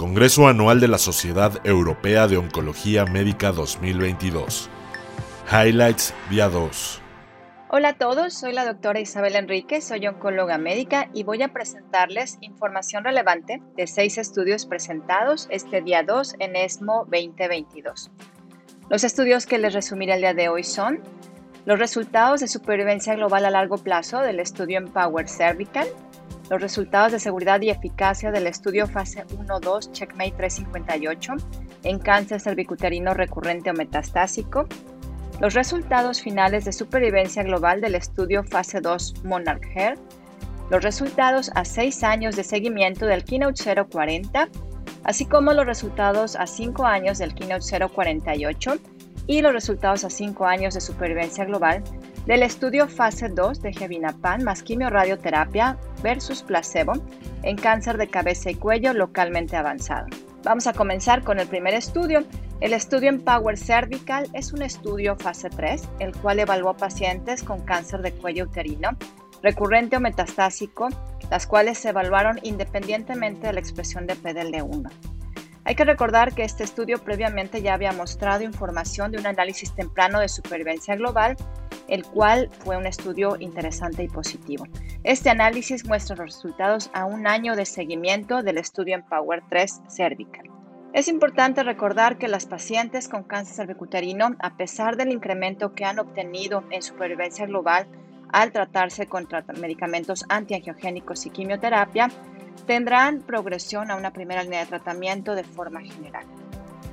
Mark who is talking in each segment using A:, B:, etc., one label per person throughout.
A: Congreso Anual de la Sociedad Europea de Oncología Médica 2022. Highlights Día 2.
B: Hola a todos, soy la doctora Isabel Enrique, soy oncóloga médica y voy a presentarles información relevante de seis estudios presentados este día 2 en ESMO 2022. Los estudios que les resumiré el día de hoy son los resultados de supervivencia global a largo plazo del estudio Empower Cervical, los resultados de seguridad y eficacia del estudio fase 1-2 Checkmate 358 en cáncer cervicuterino recurrente o metastásico, los resultados finales de supervivencia global del estudio fase 2 Monarch Hair, los resultados a 6 años de seguimiento del Keynote 040, así como los resultados a 5 años del Keynote 048 y los resultados a 5 años de supervivencia global del estudio fase 2 de Gevinapan más quimioradioterapia versus placebo en cáncer de cabeza y cuello localmente avanzado. Vamos a comenzar con el primer estudio. El estudio Empower Cervical es un estudio fase 3, el cual evaluó pacientes con cáncer de cuello uterino recurrente o metastásico, las cuales se evaluaron independientemente de la expresión de PDL1. Hay que recordar que este estudio previamente ya había mostrado información de un análisis temprano de supervivencia global, el cual fue un estudio interesante y positivo. Este análisis muestra los resultados a un año de seguimiento del estudio Empower 3 Cervical. Es importante recordar que las pacientes con cáncer cervicuterino, a pesar del incremento que han obtenido en supervivencia global al tratarse con medicamentos antiangiogénicos y quimioterapia, tendrán progresión a una primera línea de tratamiento de forma general.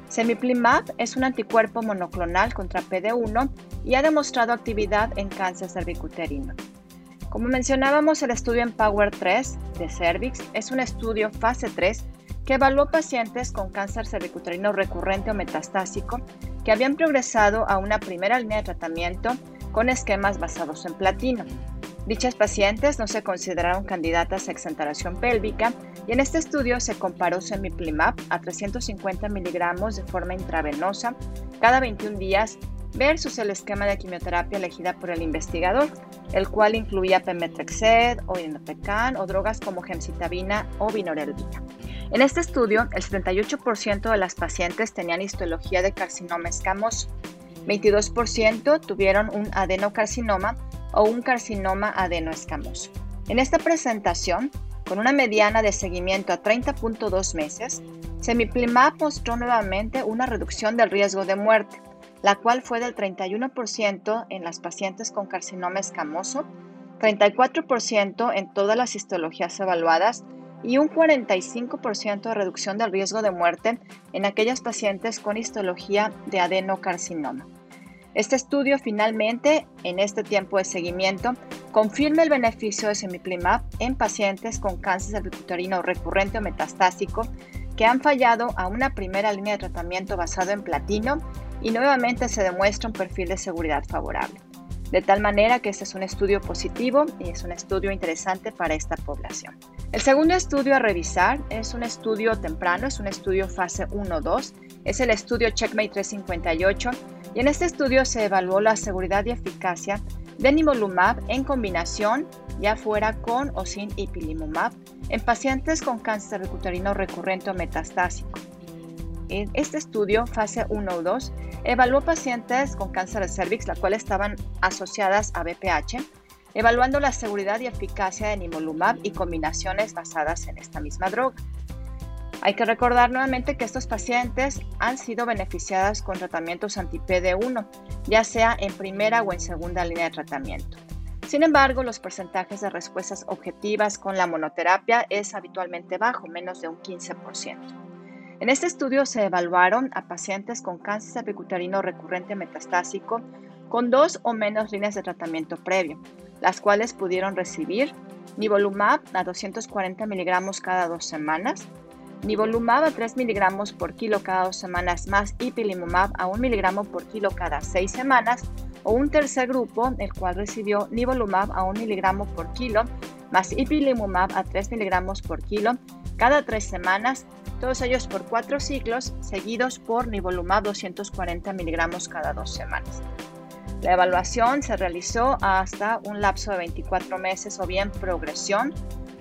B: Semiplimab es un anticuerpo monoclonal contra PD1 y ha demostrado actividad en cáncer cervicuterino. Como mencionábamos, el estudio Empower 3 de Cervix es un estudio fase 3 que evaluó pacientes con cáncer cervicuterino recurrente o metastásico que habían progresado a una primera línea de tratamiento con esquemas basados en platino. Dichas pacientes no se consideraron candidatas a exentaración pélvica y en este estudio se comparó semiplimab a 350 miligramos de forma intravenosa cada 21 días versus el esquema de quimioterapia elegida por el investigador, el cual incluía pemetrexed o inotecan o drogas como gemcitabina o vinorelbina. En este estudio, el 78% de las pacientes tenían histología de carcinoma escamoso, 22% tuvieron un adenocarcinoma o un carcinoma adenoescamoso. En esta presentación, con una mediana de seguimiento a 30.2 meses, Semiplimab mostró nuevamente una reducción del riesgo de muerte, la cual fue del 31% en las pacientes con carcinoma escamoso, 34% en todas las histologías evaluadas y un 45% de reducción del riesgo de muerte en aquellas pacientes con histología de adenocarcinoma. Este estudio finalmente, en este tiempo de seguimiento, confirma el beneficio de semiplimab en pacientes con cáncer cervicuterino recurrente o metastásico que han fallado a una primera línea de tratamiento basado en platino y nuevamente se demuestra un perfil de seguridad favorable. De tal manera que este es un estudio positivo y es un estudio interesante para esta población. El segundo estudio a revisar es un estudio temprano, es un estudio fase 1-2, es el estudio Checkmate 358 y en este estudio se evaluó la seguridad y eficacia de nivolumab en combinación, ya fuera con o sin ipilimumab, en pacientes con cáncer cervicuterino recurrente o metastásico. En este estudio, fase 1 o 2, evaluó pacientes con cáncer de cervix, las cuales estaban asociadas a BPH, evaluando la seguridad y eficacia de nivolumab y combinaciones basadas en esta misma droga. Hay que recordar nuevamente que estos pacientes han sido beneficiados con tratamientos anti-PD1, ya sea en primera o en segunda línea de tratamiento. Sin embargo, los porcentajes de respuestas objetivas con la monoterapia es habitualmente bajo, menos de un 15%. En este estudio se evaluaron a pacientes con cáncer cervicuterino recurrente metastásico con dos o menos líneas de tratamiento previo, las cuales pudieron recibir nivolumab a 240 miligramos cada dos semanas, nivolumab a 3 miligramos por kilo cada dos semanas más ipilimumab a 1 miligramo por kilo cada seis semanas, o un tercer grupo, el cual recibió nivolumab a 1 miligramo por kilo más ipilimumab a 3 miligramos por kilo cada tres semanas, todos ellos por cuatro ciclos, seguidos por nivolumab 240 miligramos cada dos semanas. La evaluación se realizó hasta un lapso de 24 meses o bien progresión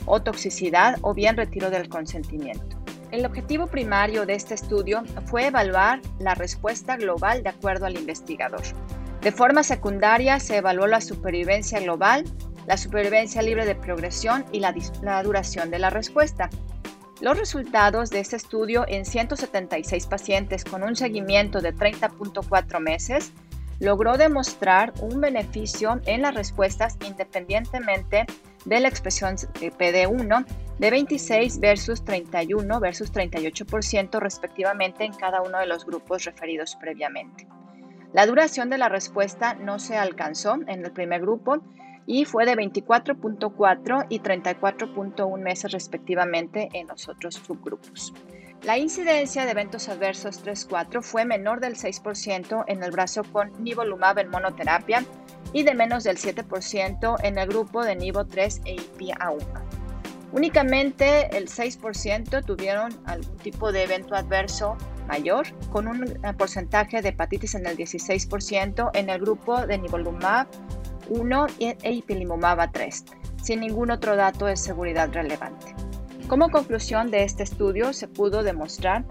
B: o toxicidad o bien retiro del consentimiento. El objetivo primario de este estudio fue evaluar la respuesta global de acuerdo al investigador. De forma secundaria se evaluó la supervivencia global, la supervivencia libre de progresión y la, duración de la respuesta. Los resultados de este estudio en 176 pacientes con un seguimiento de 30.4 meses logró demostrar un beneficio en las respuestas independientemente de la expresión PD1 de 26 versus 31 versus 38% respectivamente en cada uno de los grupos referidos previamente. La duración de la respuesta no se alcanzó en el primer grupo y fue de 24.4 y 34.1 meses respectivamente en los otros subgrupos. La incidencia de eventos adversos 3-4 fue menor del 6% en el brazo con nivolumab en monoterapia y de menos del 7% en el grupo de nivo 3 e IPA1. Únicamente el 6% tuvieron algún tipo de evento adverso mayor, con un porcentaje de hepatitis en el 16% en el grupo de nivolumab 1 e ipilimumab 3, sin ningún otro dato de seguridad relevante. Como conclusión de este estudio se pudo demostrar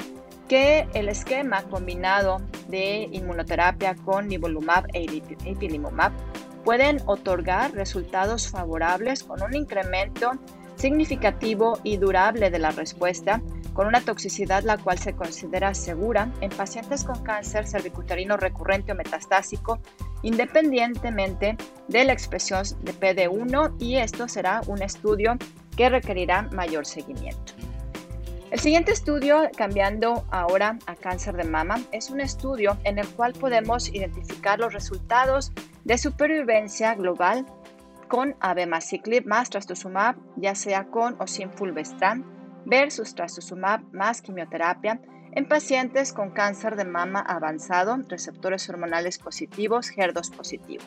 B: que el esquema combinado de inmunoterapia con nivolumab e ipilimumab pueden otorgar resultados favorables con un incremento significativo y durable de la respuesta con una toxicidad la cual se considera segura en pacientes con cáncer cervicuterino recurrente o metastásico, independientemente de la expresión de PD1 y esto será un estudio que requerirá mayor seguimiento. El siguiente estudio, cambiando ahora a cáncer de mama, es un estudio en el cual podemos identificar los resultados de supervivencia global con abemaciclib más trastuzumab, ya sea con o sin fulvestrant, versus trastuzumab más quimioterapia en pacientes con cáncer de mama avanzado, receptores hormonales positivos, HER2 positivo.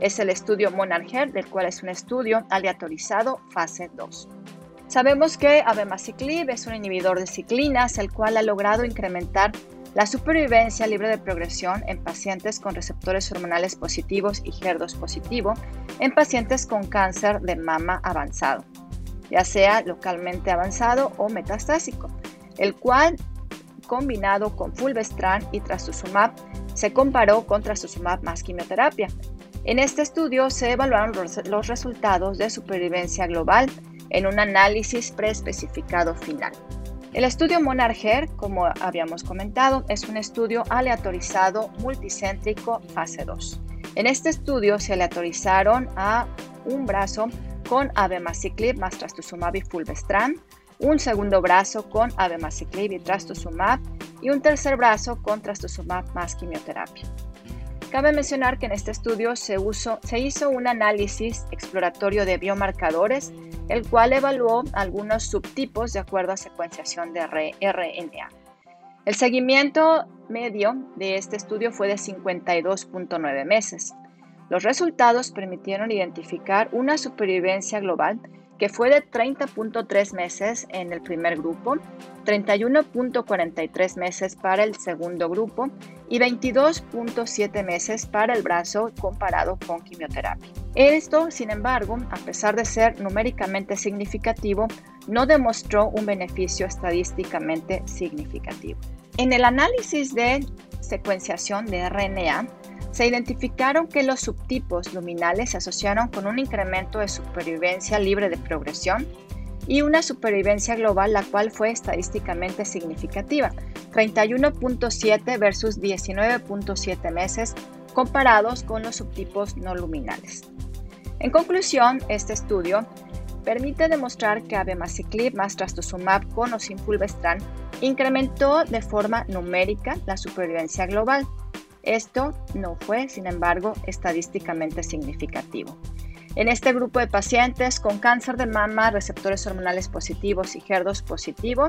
B: Es el estudio MONARCHER, del cual es un estudio aleatorizado fase 2. Sabemos que abemaciclib es un inhibidor de ciclinas, el cual ha logrado incrementar la supervivencia libre de progresión en pacientes con receptores hormonales positivos y HER2 positivo en pacientes con cáncer de mama avanzado ya sea localmente avanzado o metastásico, el cual combinado con fulvestrant y trastuzumab se comparó con trastuzumab más quimioterapia. En este estudio se evaluaron los resultados de supervivencia global en un análisis preespecificado final. El estudio Monarcher, como habíamos comentado, es un estudio aleatorizado multicéntrico fase 2. En este estudio se aleatorizaron a un brazo con abemaciclib más trastuzumab y fulvestrant, un segundo brazo con abemaciclib y trastuzumab y un tercer brazo con trastuzumab más quimioterapia. Cabe mencionar que en este estudio se, hizo un análisis exploratorio de biomarcadores, el cual evaluó algunos subtipos de acuerdo a secuenciación de RNA. El seguimiento medio de este estudio fue de 52.9 meses. Los resultados permitieron identificar una supervivencia global que fue de 30.3 meses en el primer grupo, 31.43 meses para el segundo grupo y 22.7 meses para el brazo comparado con quimioterapia. Esto, sin embargo, a pesar de ser numéricamente significativo, no demostró un beneficio estadísticamente significativo. En el análisis de secuenciación de RNA, se identificaron que los subtipos luminales se asociaron con un incremento de supervivencia libre de progresión y una supervivencia global la cual fue estadísticamente significativa, 31.7 versus 19.7 meses comparados con los subtipos no luminales. En conclusión, este estudio permite demostrar que abemaciclib más trastuzumab con o sin fulvestrant incrementó de forma numérica la supervivencia global, esto no fue, sin embargo, estadísticamente significativo. En este grupo de pacientes con cáncer de mama, receptores hormonales positivos y HER2 positivo,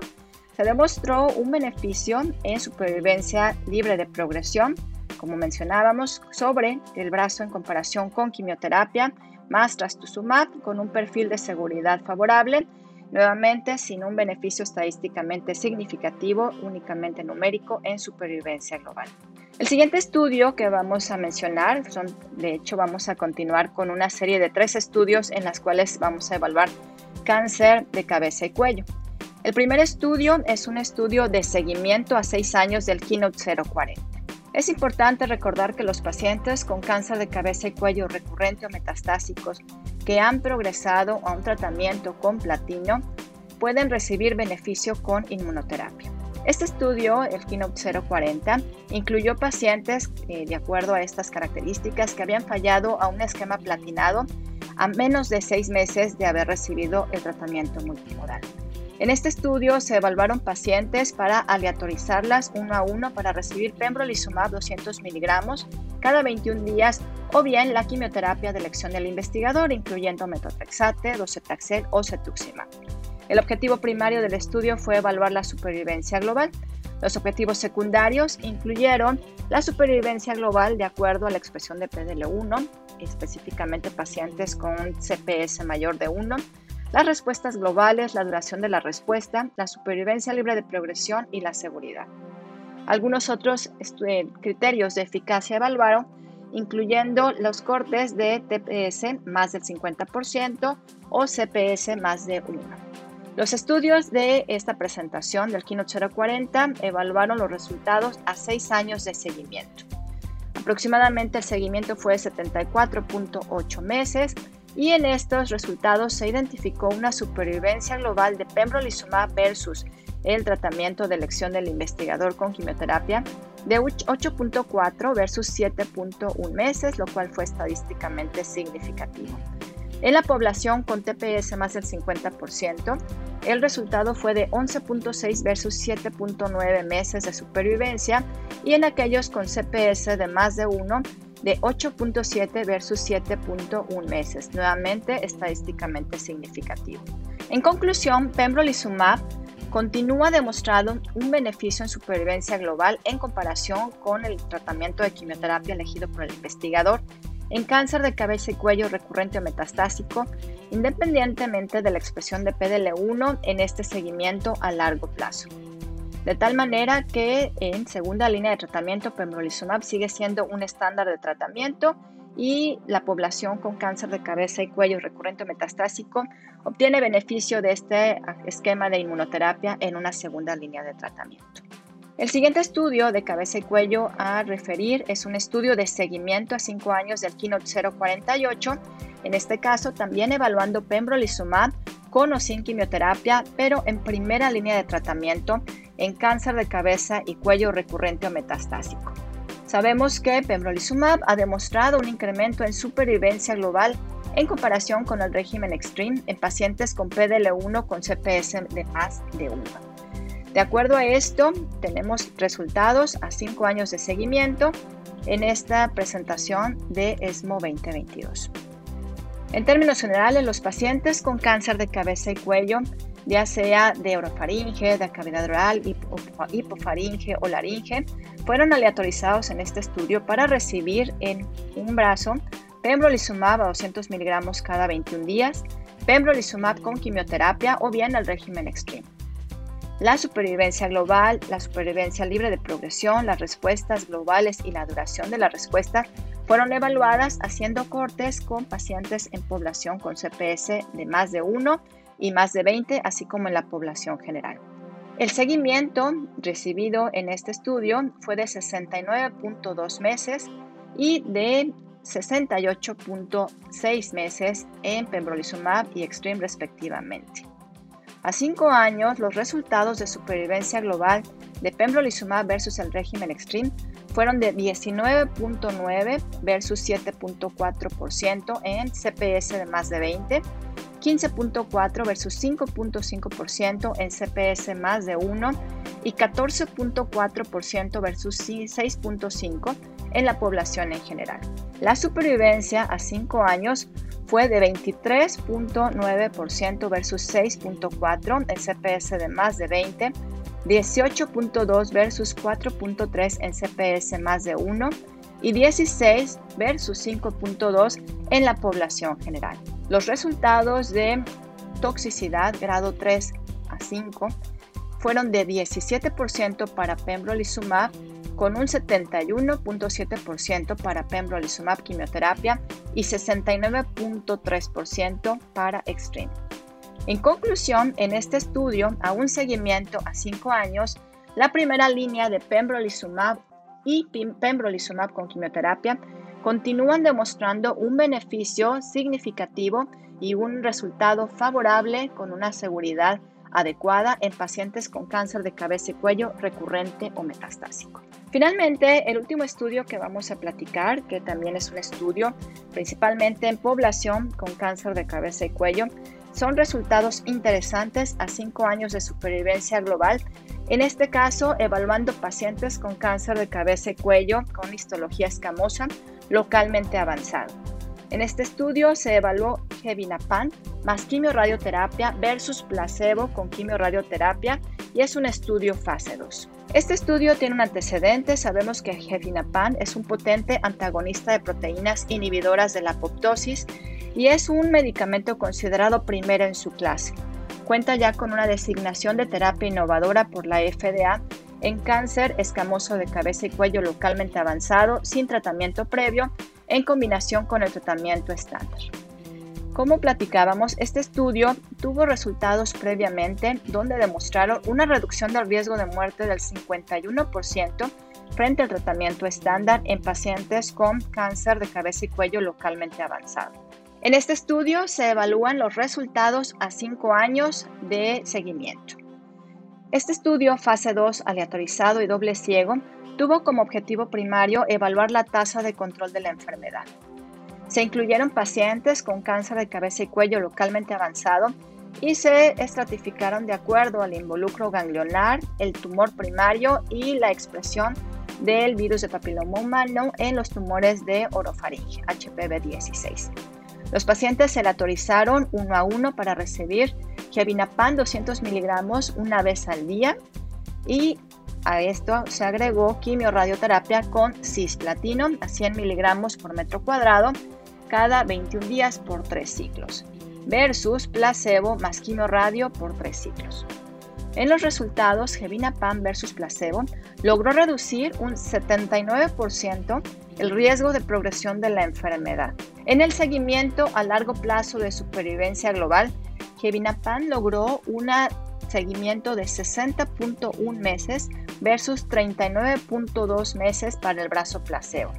B: se demostró un beneficio en supervivencia libre de progresión, como mencionábamos, sobre el brazo en comparación con quimioterapia más trastuzumab con un perfil de seguridad favorable, nuevamente sin un beneficio estadísticamente significativo, únicamente numérico en supervivencia global. El siguiente estudio que vamos a mencionar, son, de hecho vamos a continuar con una serie de tres estudios en las cuales vamos a evaluar cáncer de cabeza y cuello. El primer estudio es un estudio de seguimiento a seis años del Keynote 040. Es importante recordar que los pacientes con cáncer de cabeza y cuello recurrente o metastásicos que han progresado a un tratamiento con platino pueden recibir beneficio con inmunoterapia. Este estudio, el Keynote 040, incluyó pacientes eh, de acuerdo a estas características que habían fallado a un esquema platinado a menos de seis meses de haber recibido el tratamiento multimodal. En este estudio se evaluaron pacientes para aleatorizarlas uno a uno para recibir pembrolizumab 200 miligramos cada 21 días o bien la quimioterapia de elección del investigador, incluyendo metotrexate, docetaxel o cetuximab. El objetivo primario del estudio fue evaluar la supervivencia global. Los objetivos secundarios incluyeron la supervivencia global de acuerdo a la expresión de PDL1, específicamente pacientes con CPS mayor de 1, las respuestas globales, la duración de la respuesta, la supervivencia libre de progresión y la seguridad. Algunos otros eh, criterios de eficacia evaluaron, incluyendo los cortes de TPS más del 50% o CPS más de 1. Los estudios de esta presentación del Keynote 040 evaluaron los resultados a seis años de seguimiento. Aproximadamente el seguimiento fue 74.8 meses y en estos resultados se identificó una supervivencia global de pembrolizumab versus el tratamiento de elección del investigador con quimioterapia de 8.4 versus 7.1 meses, lo cual fue estadísticamente significativo. En la población con TPS más del 50%, el resultado fue de 11.6 versus 7.9 meses de supervivencia y en aquellos con CPS de más de 1 de 8.7 versus 7.1 meses, nuevamente estadísticamente significativo. En conclusión, pembrolizumab continúa demostrando un beneficio en supervivencia global en comparación con el tratamiento de quimioterapia elegido por el investigador en cáncer de cabeza y cuello recurrente o metastásico, independientemente de la expresión de PDL1 en este seguimiento a largo plazo de tal manera que en segunda línea de tratamiento pembrolizumab sigue siendo un estándar de tratamiento y la población con cáncer de cabeza y cuello recurrente metastásico obtiene beneficio de este esquema de inmunoterapia en una segunda línea de tratamiento. El siguiente estudio de cabeza y cuello a referir es un estudio de seguimiento a 5 años del Keynote 048, en este caso también evaluando pembrolizumab con o sin quimioterapia, pero en primera línea de tratamiento en cáncer de cabeza y cuello recurrente o metastásico. Sabemos que pembrolizumab ha demostrado un incremento en supervivencia global en comparación con el régimen Extreme en pacientes con PDL1 con CPS de más de 1. De acuerdo a esto, tenemos resultados a 5 años de seguimiento en esta presentación de ESMO 2022. En términos generales, los pacientes con cáncer de cabeza y cuello ya sea de orofaringe, de cavidad oral, hipofaringe o laringe, fueron aleatorizados en este estudio para recibir en un brazo pembrolizumab a 200 miligramos cada 21 días, pembrolizumab con quimioterapia o bien el régimen extreme. La supervivencia global, la supervivencia libre de progresión, las respuestas globales y la duración de la respuesta fueron evaluadas haciendo cortes con pacientes en población con CPS de más de 1 y más de 20, así como en la población general. El seguimiento recibido en este estudio fue de 69.2 meses y de 68.6 meses en pembrolizumab y Extreme respectivamente. A cinco años, los resultados de supervivencia global de pembrolizumab versus el régimen Extreme fueron de 19.9 versus 7.4% en CPS de más de 20 15.4 versus 5.5% en CPS más de 1 y 14.4% versus 6.5% en la población en general. La supervivencia a 5 años fue de 23.9% versus 6.4% en CPS de más de 20, 18.2 versus 4.3 en CPS más de 1 y 16 versus 5.2 en la población general. Los resultados de toxicidad grado 3 a 5 fueron de 17% para pembrolizumab con un 71.7% para pembrolizumab quimioterapia y 69.3% para extreme. En conclusión, en este estudio, a un seguimiento a 5 años, la primera línea de pembrolizumab y pembrolizumab con quimioterapia continúan demostrando un beneficio significativo y un resultado favorable con una seguridad adecuada en pacientes con cáncer de cabeza y cuello recurrente o metastásico. Finalmente, el último estudio que vamos a platicar, que también es un estudio principalmente en población con cáncer de cabeza y cuello, son resultados interesantes a cinco años de supervivencia global, en este caso evaluando pacientes con cáncer de cabeza y cuello con histología escamosa localmente avanzado. En este estudio se evaluó Gevinapan más quimiorradioterapia versus placebo con quimiorradioterapia y es un estudio fase 2. Este estudio tiene un antecedente. Sabemos que Gevinapan es un potente antagonista de proteínas inhibidoras de la apoptosis y es un medicamento considerado primero en su clase. Cuenta ya con una designación de terapia innovadora por la FDA en cáncer escamoso de cabeza y cuello localmente avanzado sin tratamiento previo en combinación con el tratamiento estándar. Como platicábamos, este estudio tuvo resultados previamente donde demostraron una reducción del riesgo de muerte del 51% frente al tratamiento estándar en pacientes con cáncer de cabeza y cuello localmente avanzado. En este estudio se evalúan los resultados a 5 años de seguimiento. Este estudio, fase 2, aleatorizado y doble ciego, tuvo como objetivo primario evaluar la tasa de control de la enfermedad. Se incluyeron pacientes con cáncer de cabeza y cuello localmente avanzado y se estratificaron de acuerdo al involucro ganglionar, el tumor primario y la expresión del virus de papiloma humano en los tumores de orofaringe, HPV16. Los pacientes se aleatorizaron uno a uno para recibir Gevinapan 200 miligramos una vez al día y a esto se agregó quimiorradioterapia con cisplatino a 100 miligramos por metro cuadrado cada 21 días por 3 ciclos, versus placebo más quimiorradio por 3 ciclos. En los resultados, Gevinapan versus placebo logró reducir un 79% el riesgo de progresión de la enfermedad. En el seguimiento a largo plazo de supervivencia global, Gevinapan logró un seguimiento de 60.1 meses versus 39.2 meses para el brazo placebo.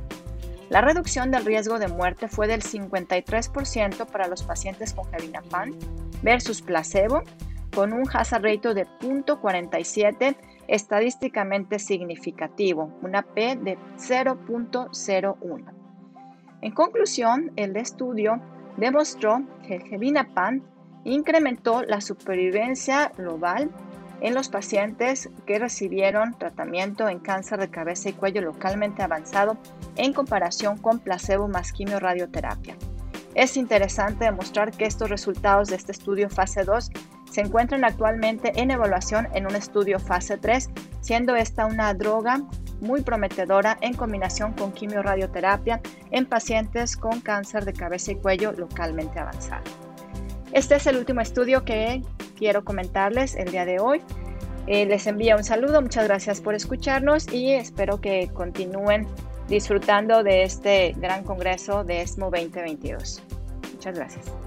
B: La reducción del riesgo de muerte fue del 53% para los pacientes con Gevinapan versus placebo, con un hazard ratio de 0.47 estadísticamente significativo, una P de 0.01. En conclusión, el estudio demostró que el Gevinapan incrementó la supervivencia global en los pacientes que recibieron tratamiento en cáncer de cabeza y cuello localmente avanzado en comparación con placebo más quimioradioterapia. Es interesante demostrar que estos resultados de este estudio fase 2 se encuentran actualmente en evaluación en un estudio fase 3, siendo esta una droga muy prometedora en combinación con quimioradioterapia en pacientes con cáncer de cabeza y cuello localmente avanzado. Este es el último estudio que quiero comentarles el día de hoy. Eh, les envío un saludo, muchas gracias por escucharnos y espero que continúen disfrutando de este gran congreso de ESMO 2022. Muchas gracias.